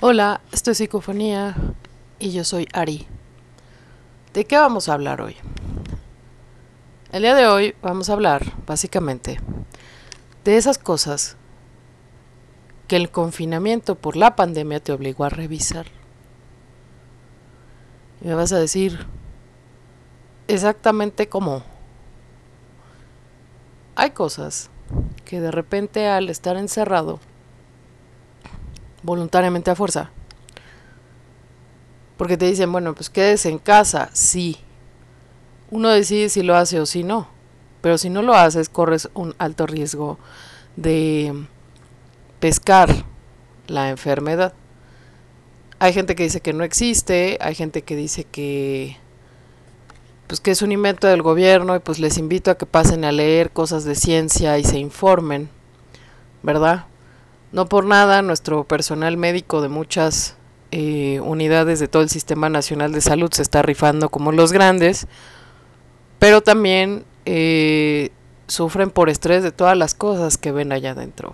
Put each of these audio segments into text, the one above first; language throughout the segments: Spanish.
Hola, esto es Psicofonía y yo soy Ari. ¿De qué vamos a hablar hoy? El día de hoy vamos a hablar, básicamente, de esas cosas que el confinamiento por la pandemia te obligó a revisar. Y me vas a decir exactamente cómo. Hay cosas que de repente al estar encerrado, voluntariamente a fuerza, porque te dicen, bueno, pues quédese en casa, sí. Uno decide si lo hace o si no. Pero si no lo haces, corres un alto riesgo de pescar la enfermedad. Hay gente que dice que no existe, hay gente que dice que pues que es un invento del gobierno y pues les invito a que pasen a leer cosas de ciencia y se informen, ¿verdad? No por nada nuestro personal médico de muchas eh, unidades de todo el Sistema Nacional de Salud se está rifando como los grandes, pero también eh, sufren por estrés de todas las cosas que ven allá adentro.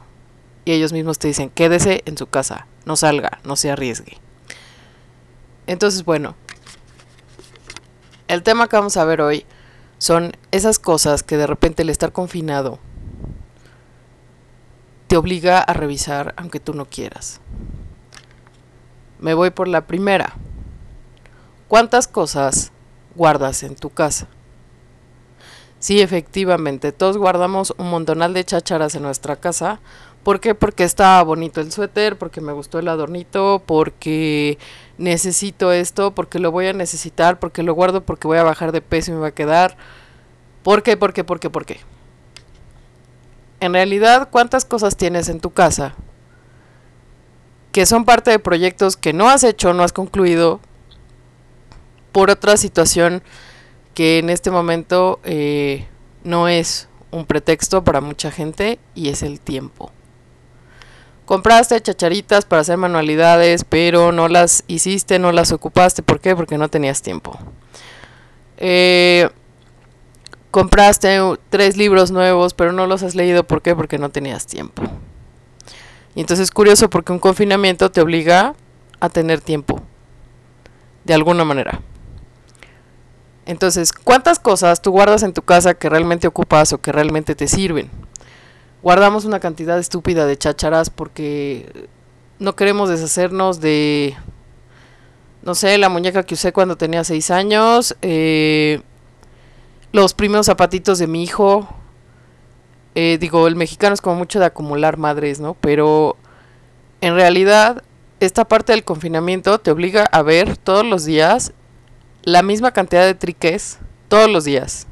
Y ellos mismos te dicen, quédese en su casa, no salga, no se arriesgue. Entonces, bueno, el tema que vamos a ver hoy son esas cosas que de repente el estar confinado te obliga a revisar aunque tú no quieras. Me voy por la primera. ¿Cuántas cosas guardas en tu casa? Sí, efectivamente, todos guardamos un montonal de chácharas en nuestra casa. ¿Por qué? Porque estaba bonito el suéter, porque me gustó el adornito, porque necesito esto, porque lo voy a necesitar, porque lo guardo, porque voy a bajar de peso y me va a quedar. ¿Por qué? ¿Por qué? ¿Por qué? ¿Por qué? En realidad, ¿cuántas cosas tienes en tu casa que son parte de proyectos que no has hecho, no has concluido, por otra situación que en este momento eh, no es un pretexto para mucha gente y es el tiempo. Compraste chacharitas para hacer manualidades, pero no las hiciste, no las ocupaste. ¿Por qué? Porque no tenías tiempo. Eh, compraste tres libros nuevos, pero no los has leído. ¿Por qué? Porque no tenías tiempo. Y entonces es curioso porque un confinamiento te obliga a tener tiempo, de alguna manera. Entonces, ¿cuántas cosas tú guardas en tu casa que realmente ocupas o que realmente te sirven? Guardamos una cantidad estúpida de chácharas porque no queremos deshacernos de, no sé, la muñeca que usé cuando tenía seis años, eh, los primeros zapatitos de mi hijo, eh, digo, el mexicano es como mucho de acumular madres, ¿no? Pero en realidad esta parte del confinamiento te obliga a ver todos los días la misma cantidad de triques, todos los días.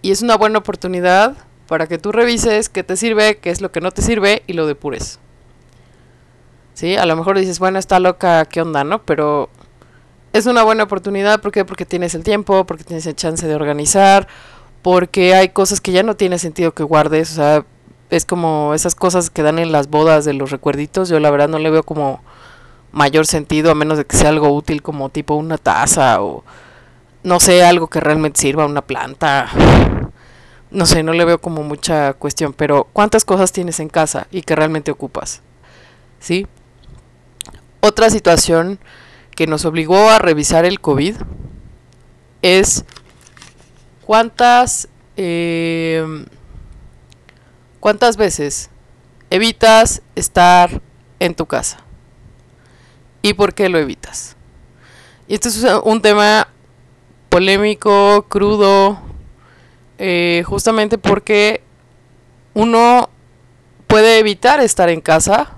Y es una buena oportunidad para que tú revises qué te sirve, qué es lo que no te sirve y lo depures. ¿Sí? A lo mejor dices, bueno, está loca, ¿qué onda, no? Pero es una buena oportunidad, ¿por qué? Porque tienes el tiempo, porque tienes el chance de organizar, porque hay cosas que ya no tiene sentido que guardes, o sea, es como esas cosas que dan en las bodas de los recuerditos, yo la verdad no le veo como mayor sentido a menos de que sea algo útil como tipo una taza o no sé, algo que realmente sirva, una planta. No sé, no le veo como mucha cuestión, pero ¿cuántas cosas tienes en casa y que realmente ocupas? ¿Sí? Otra situación que nos obligó a revisar el COVID es ¿Cuántas, eh, cuántas veces evitas estar en tu casa? ¿Y por qué lo evitas? Y este es un tema polémico, crudo, eh, justamente porque uno puede evitar estar en casa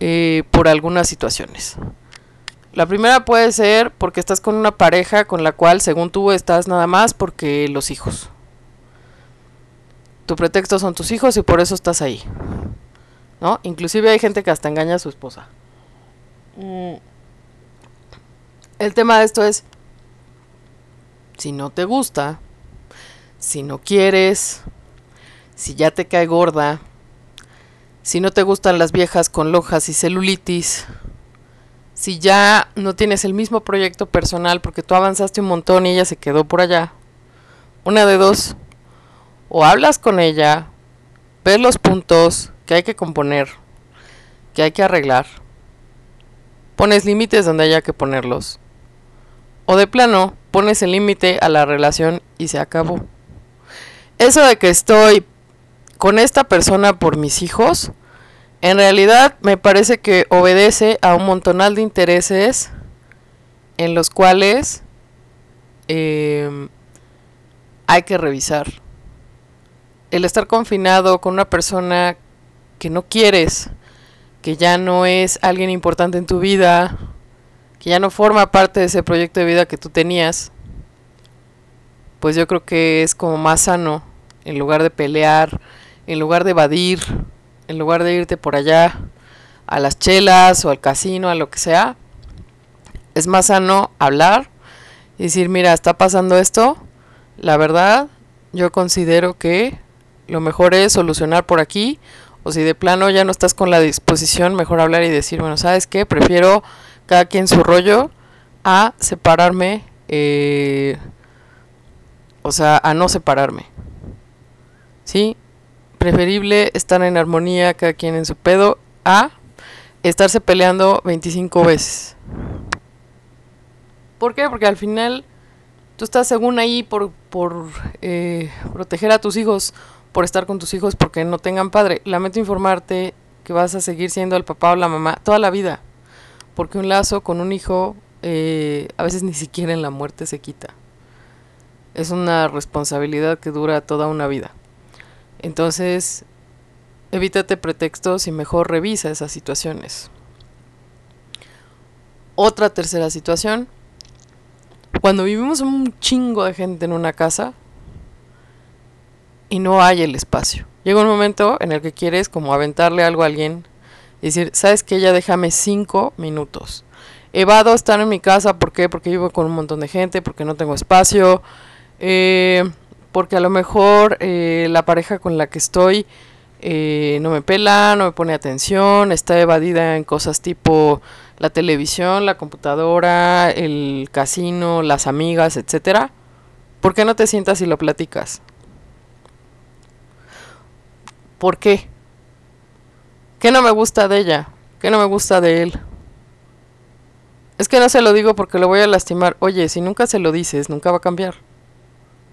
eh, por algunas situaciones. La primera puede ser porque estás con una pareja con la cual, según tú, estás nada más porque los hijos. Tu pretexto son tus hijos y por eso estás ahí. ¿No? Inclusive hay gente que hasta engaña a su esposa. Mm. El tema de esto es, si no te gusta, si no quieres, si ya te cae gorda, si no te gustan las viejas con lojas y celulitis, si ya no tienes el mismo proyecto personal porque tú avanzaste un montón y ella se quedó por allá, una de dos, o hablas con ella, ves los puntos que hay que componer que hay que arreglar, pones límites donde haya que ponerlos, o de plano pones el límite a la relación y se acabó. Eso de que estoy con esta persona por mis hijos, en realidad me parece que obedece a un montonal de intereses en los cuales em, hay que revisar. El estar confinado con una persona que no quieres, que ya no es alguien importante en tu vida, que ya no forma parte de ese proyecto de vida que tú tenías, pues yo creo que es como más sano, en lugar de pelear, en lugar de evadir, en lugar de irte por allá a las chelas o al casino, a lo que sea, es más sano hablar y decir, mira, está pasando esto, la verdad, yo considero que lo mejor es solucionar por aquí, o si de plano ya no estás con la disposición, mejor hablar y decir, bueno, ¿sabes qué? Prefiero cada quien su rollo a separarme, eh, o sea, a no separarme. ¿Sí? Preferible estar en armonía cada quien en su pedo a estarse peleando 25 veces. ¿Por qué? Porque al final tú estás según ahí por, por eh, proteger a tus hijos, por estar con tus hijos porque no tengan padre. Lamento informarte que vas a seguir siendo el papá o la mamá toda la vida. Porque un lazo con un hijo eh, a veces ni siquiera en la muerte se quita. Es una responsabilidad que dura toda una vida. Entonces, evítate pretextos y mejor revisa esas situaciones. Otra tercera situación cuando vivimos un chingo de gente en una casa y no hay el espacio. Llega un momento en el que quieres como aventarle algo a alguien y decir, ¿sabes qué? Ya déjame cinco minutos. Evado estar en mi casa, ¿por qué? Porque vivo con un montón de gente, porque no tengo espacio, eh, porque a lo mejor eh, la pareja con la que estoy eh, no me pela, no me pone atención, está evadida en cosas tipo la televisión, la computadora, el casino, las amigas, etcétera. ¿Por qué no te sientas y lo platicas? ¿Por qué? ¿Qué no me gusta de ella? ¿Qué no me gusta de él? Es que no se lo digo porque lo voy a lastimar. Oye, si nunca se lo dices, nunca va a cambiar.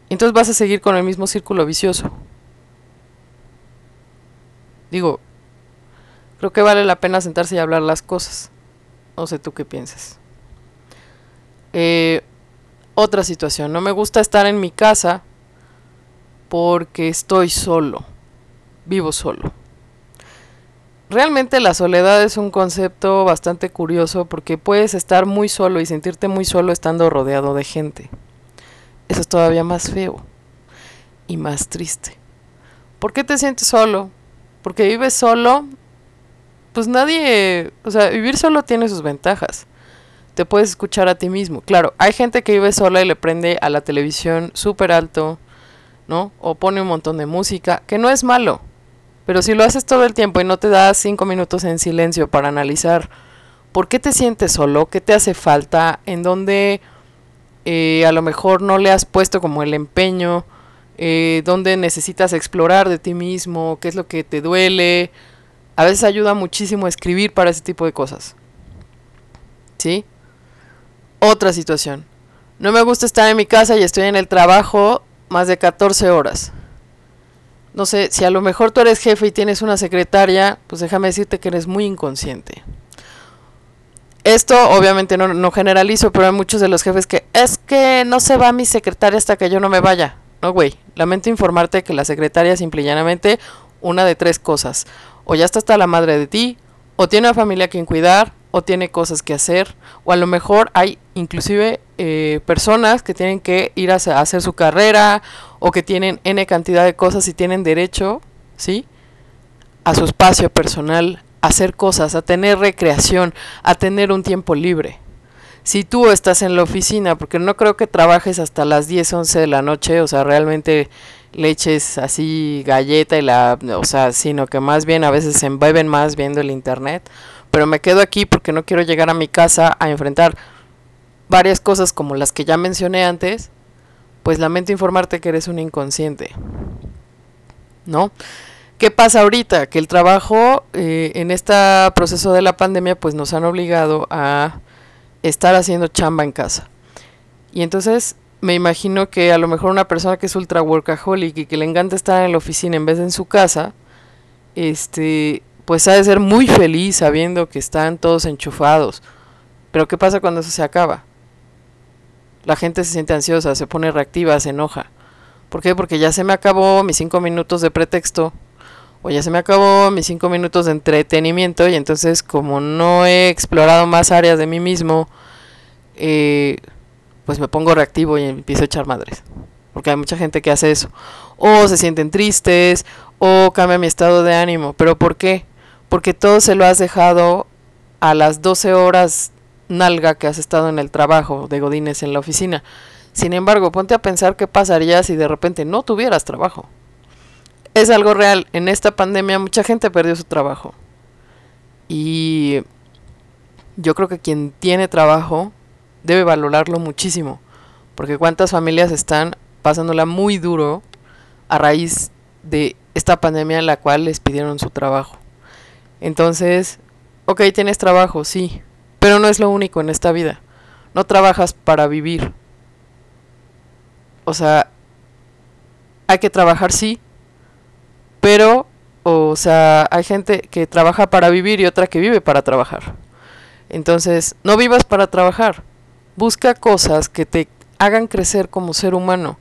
Entonces vas a seguir con el mismo círculo vicioso. Digo, creo que vale la pena sentarse y hablar las cosas. No sé tú qué piensas. Eh, otra situación, no me gusta estar en mi casa porque estoy solo, vivo solo. Realmente la soledad es un concepto bastante curioso porque puedes estar muy solo y sentirte muy solo estando rodeado de gente. Eso es todavía más feo y más triste. ¿Por qué te sientes solo? Porque vives solo, pues nadie, o sea, vivir solo tiene sus ventajas. Te puedes escuchar a ti mismo. Claro, hay gente que vive sola y le prende a la televisión súper alto, ¿no? O pone un montón de música, que no es malo. Pero si lo haces todo el tiempo y no te das cinco minutos en silencio para analizar por qué te sientes solo, qué te hace falta, en dónde eh, a lo mejor no le has puesto como el empeño, eh, dónde necesitas explorar de ti mismo, qué es lo que te duele. A veces ayuda muchísimo a escribir para ese tipo de cosas. ¿Sí? Otra situación. No me gusta estar en mi casa y estoy en el trabajo más de 14 horas. No sé, si a lo mejor tú eres jefe y tienes una secretaria, pues déjame decirte que eres muy inconsciente. Esto obviamente no, no generalizo, pero hay muchos de los jefes que es que no se va mi secretaria hasta que yo no me vaya. No, güey, lamento informarte que la secretaria simple y llanamente una de tres cosas. O ya está hasta la madre de ti, o tiene una familia a quien cuidar, o tiene cosas que hacer, o a lo mejor hay inclusive eh, personas que tienen que ir a hacer su carrera, o que tienen N cantidad de cosas y tienen derecho, ¿sí? A su espacio personal, hacer cosas, a tener recreación, a tener un tiempo libre si tú estás en la oficina, porque no creo que trabajes hasta las 10, 11 de la noche, o sea, realmente le eches así galleta y la, o sea, sino que más bien a veces se embeben más viendo el internet, pero me quedo aquí porque no quiero llegar a mi casa a enfrentar varias cosas como las que ya mencioné antes, pues lamento informarte que eres un inconsciente. ¿No? ¿Qué pasa ahorita? Que el trabajo eh, en este proceso de la pandemia pues nos han obligado a estar haciendo chamba en casa. Y entonces me imagino que a lo mejor una persona que es ultra workaholic y que le encanta estar en la oficina en vez de en su casa, este, pues ha de ser muy feliz sabiendo que están todos enchufados. Pero ¿qué pasa cuando eso se acaba? La gente se siente ansiosa, se pone reactiva, se enoja. ¿Por qué? Porque ya se me acabó mis cinco minutos de pretexto o ya se me acabó mis cinco minutos de entretenimiento y entonces como no he explorado más áreas de mí mismo, eh, pues me pongo reactivo y empiezo a echar madres. Porque hay mucha gente que hace eso. O se sienten tristes, o cambia mi estado de ánimo. ¿Pero por qué? Porque todo se lo has dejado a las 12 horas nalga que has estado en el trabajo de Godines en la oficina. Sin embargo, ponte a pensar qué pasaría si de repente no tuvieras trabajo es algo real. En esta pandemia mucha gente perdió su trabajo. Y yo creo que quien tiene trabajo debe valorarlo muchísimo. Porque cuántas familias están pasándola muy duro a raíz de esta pandemia en la cual les pidieron su trabajo. Entonces, ok, tienes trabajo, sí, pero no es lo único en esta vida. No trabajas para vivir. O sea, hay que trabajar, sí, pero, o sea, hay gente que trabaja para vivir y otra que vive para trabajar. Entonces, no vivas para trabajar. Busca cosas que te hagan crecer como ser humano,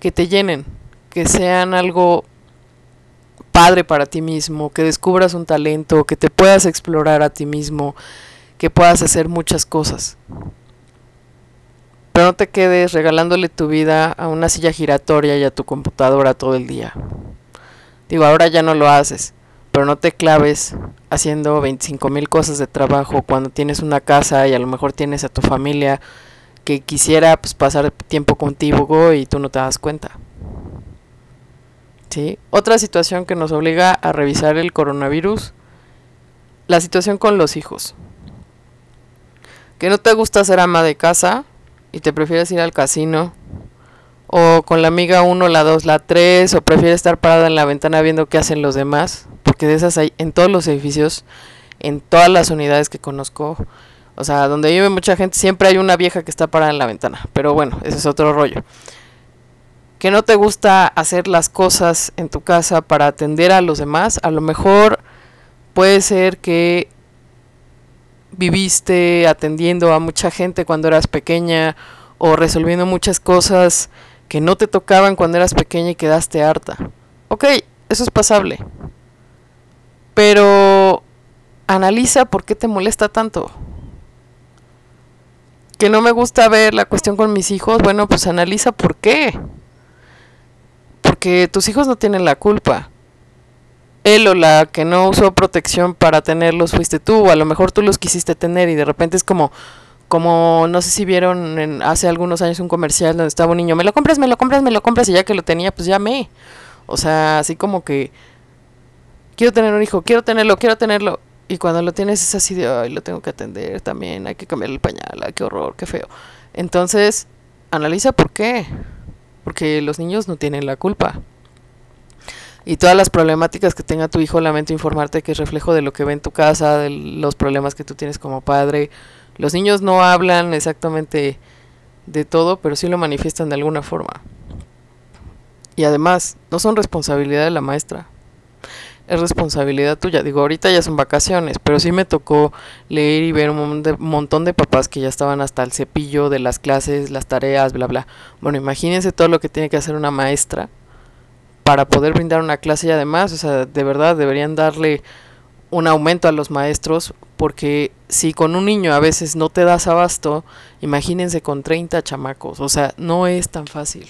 que te llenen, que sean algo padre para ti mismo, que descubras un talento, que te puedas explorar a ti mismo, que puedas hacer muchas cosas. Pero no te quedes regalándole tu vida a una silla giratoria y a tu computadora todo el día. Digo, ahora ya no lo haces, pero no te claves haciendo 25 mil cosas de trabajo cuando tienes una casa y a lo mejor tienes a tu familia que quisiera pues, pasar tiempo contigo y tú no te das cuenta. ¿Sí? Otra situación que nos obliga a revisar el coronavirus, la situación con los hijos. Que no te gusta ser ama de casa y te prefieres ir al casino o con la amiga 1, la 2, la 3, o prefiere estar parada en la ventana viendo qué hacen los demás, porque de esas hay en todos los edificios, en todas las unidades que conozco, o sea, donde vive mucha gente siempre hay una vieja que está parada en la ventana, pero bueno, ese es otro rollo. Que no te gusta hacer las cosas en tu casa para atender a los demás, a lo mejor puede ser que viviste atendiendo a mucha gente cuando eras pequeña o resolviendo muchas cosas que no te tocaban cuando eras pequeña y quedaste harta. Ok, eso es pasable. Pero analiza por qué te molesta tanto. Que no me gusta ver la cuestión con mis hijos, bueno, pues analiza por qué. Porque tus hijos no tienen la culpa. Él o la que no usó protección para tenerlos fuiste tú, a lo mejor tú los quisiste tener y de repente es como, como no sé si vieron en, hace algunos años un comercial donde estaba un niño, me lo compras, me lo compras, me lo compras y ya que lo tenía, pues ya me. O sea, así como que quiero tener un hijo, quiero tenerlo, quiero tenerlo. Y cuando lo tienes es así de, ay, lo tengo que atender también, hay que cambiar el pañal, ay, qué horror, qué feo. Entonces, analiza por qué. Porque los niños no tienen la culpa. Y todas las problemáticas que tenga tu hijo, lamento informarte que es reflejo de lo que ve en tu casa, de los problemas que tú tienes como padre, los niños no hablan exactamente de todo, pero sí lo manifiestan de alguna forma. Y además, no son responsabilidad de la maestra. Es responsabilidad tuya. Digo, ahorita ya son vacaciones, pero sí me tocó leer y ver un montón de papás que ya estaban hasta el cepillo de las clases, las tareas, bla, bla. Bueno, imagínense todo lo que tiene que hacer una maestra para poder brindar una clase y además, o sea, de verdad deberían darle un aumento a los maestros porque si con un niño a veces no te das abasto, imagínense con 30 chamacos, o sea, no es tan fácil.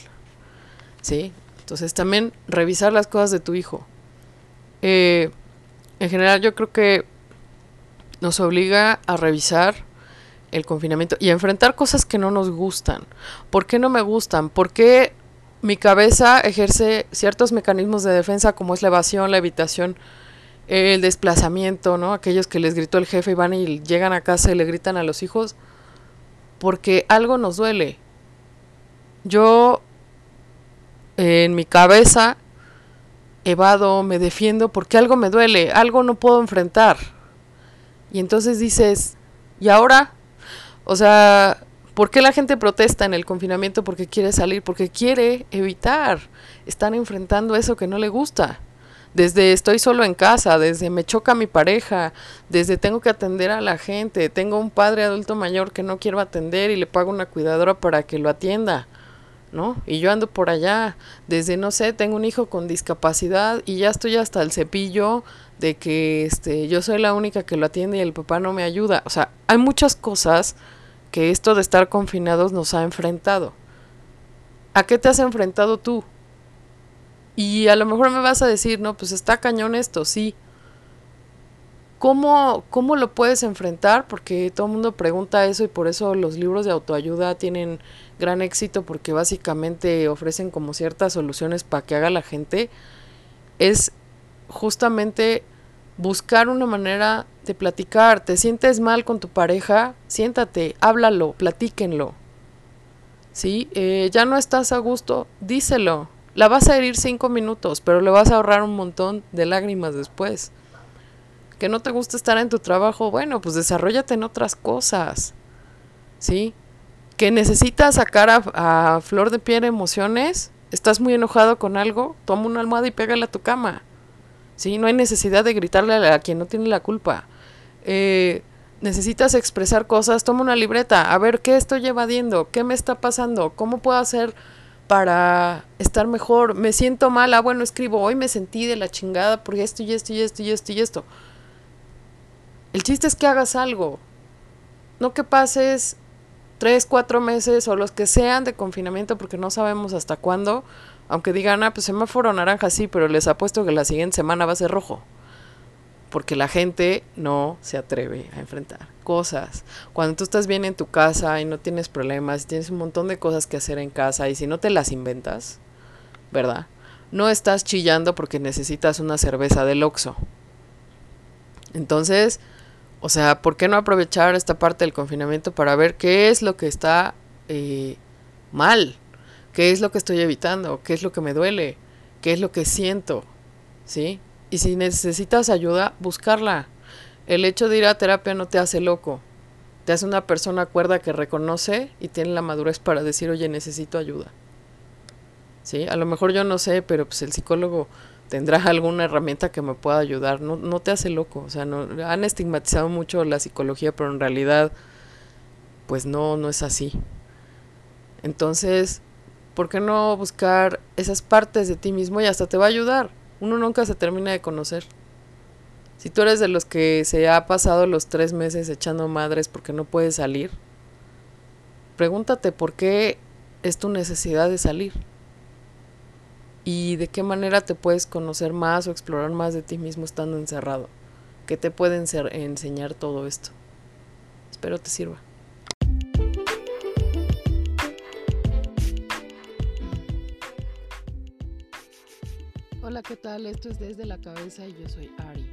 ¿Sí? Entonces también revisar las cosas de tu hijo. Eh, en general yo creo que nos obliga a revisar el confinamiento y a enfrentar cosas que no nos gustan. ¿Por qué no me gustan? ¿Por qué mi cabeza ejerce ciertos mecanismos de defensa como es la evasión, la evitación? El desplazamiento, ¿no? Aquellos que les gritó el jefe y van y llegan a casa y le gritan a los hijos porque algo nos duele. Yo en mi cabeza evado, me defiendo porque algo me duele, algo no puedo enfrentar. Y entonces dices, ¿y ahora? O sea, ¿por qué la gente protesta en el confinamiento? Porque quiere salir, porque quiere evitar estar enfrentando eso que no le gusta. Desde estoy solo en casa, desde me choca mi pareja, desde tengo que atender a la gente, tengo un padre adulto mayor que no quiero atender y le pago una cuidadora para que lo atienda. ¿no? Y yo ando por allá, desde no sé, tengo un hijo con discapacidad y ya estoy hasta el cepillo de que este yo soy la única que lo atiende y el papá no me ayuda. O sea, hay muchas cosas que esto de estar confinados nos ha enfrentado. ¿A qué te has enfrentado tú? Y a lo mejor me vas a decir, no, pues está cañón esto, sí. ¿Cómo, ¿Cómo lo puedes enfrentar? Porque todo el mundo pregunta eso y por eso los libros de autoayuda tienen gran éxito porque básicamente ofrecen como ciertas soluciones para que haga la gente. Es justamente buscar una manera de platicar. ¿Te sientes mal con tu pareja? Siéntate, háblalo, platíquenlo. ¿Sí? Eh, ya no estás a gusto, díselo. La vas a herir cinco minutos, pero le vas a ahorrar un montón de lágrimas después que no te gusta estar en tu trabajo, bueno, pues desarrollate en otras cosas, ¿sí? Que necesitas sacar a, flor de piel emociones, estás muy enojado con algo, toma una almohada y pégale a tu cama, ¿sí? No hay necesidad de gritarle a, quien no tiene la culpa. Eh, necesitas expresar cosas, toma una libreta, a ver qué estoy evadiendo, qué me está pasando, cómo puedo hacer para estar mejor, me siento mal, ah, bueno, escribo, hoy me sentí de la chingada porque esto y esto y esto y esto y esto. El chiste es que hagas algo. No que pases tres, cuatro meses o los que sean de confinamiento porque no sabemos hasta cuándo. Aunque digan, ah, pues semáforo naranja sí, pero les apuesto que la siguiente semana va a ser rojo. Porque la gente no se atreve a enfrentar cosas. Cuando tú estás bien en tu casa y no tienes problemas, tienes un montón de cosas que hacer en casa y si no te las inventas, ¿verdad? No estás chillando porque necesitas una cerveza del Oxxo. Entonces, o sea, ¿por qué no aprovechar esta parte del confinamiento para ver qué es lo que está eh, mal? ¿Qué es lo que estoy evitando? ¿Qué es lo que me duele? ¿Qué es lo que siento? ¿Sí? Y si necesitas ayuda, buscarla. El hecho de ir a terapia no te hace loco. Te hace una persona cuerda que reconoce y tiene la madurez para decir, oye, necesito ayuda. ¿Sí? A lo mejor yo no sé, pero pues el psicólogo tendrás alguna herramienta que me pueda ayudar. No, no te hace loco. O sea, no, han estigmatizado mucho la psicología, pero en realidad, pues no, no es así. Entonces, ¿por qué no buscar esas partes de ti mismo y hasta te va a ayudar? Uno nunca se termina de conocer. Si tú eres de los que se ha pasado los tres meses echando madres porque no puedes salir, pregúntate por qué es tu necesidad de salir y de qué manera te puedes conocer más o explorar más de ti mismo estando encerrado. ¿Qué te puede enseñar todo esto? Espero te sirva. Hola, ¿qué tal? Esto es Desde la Cabeza y yo soy Ari.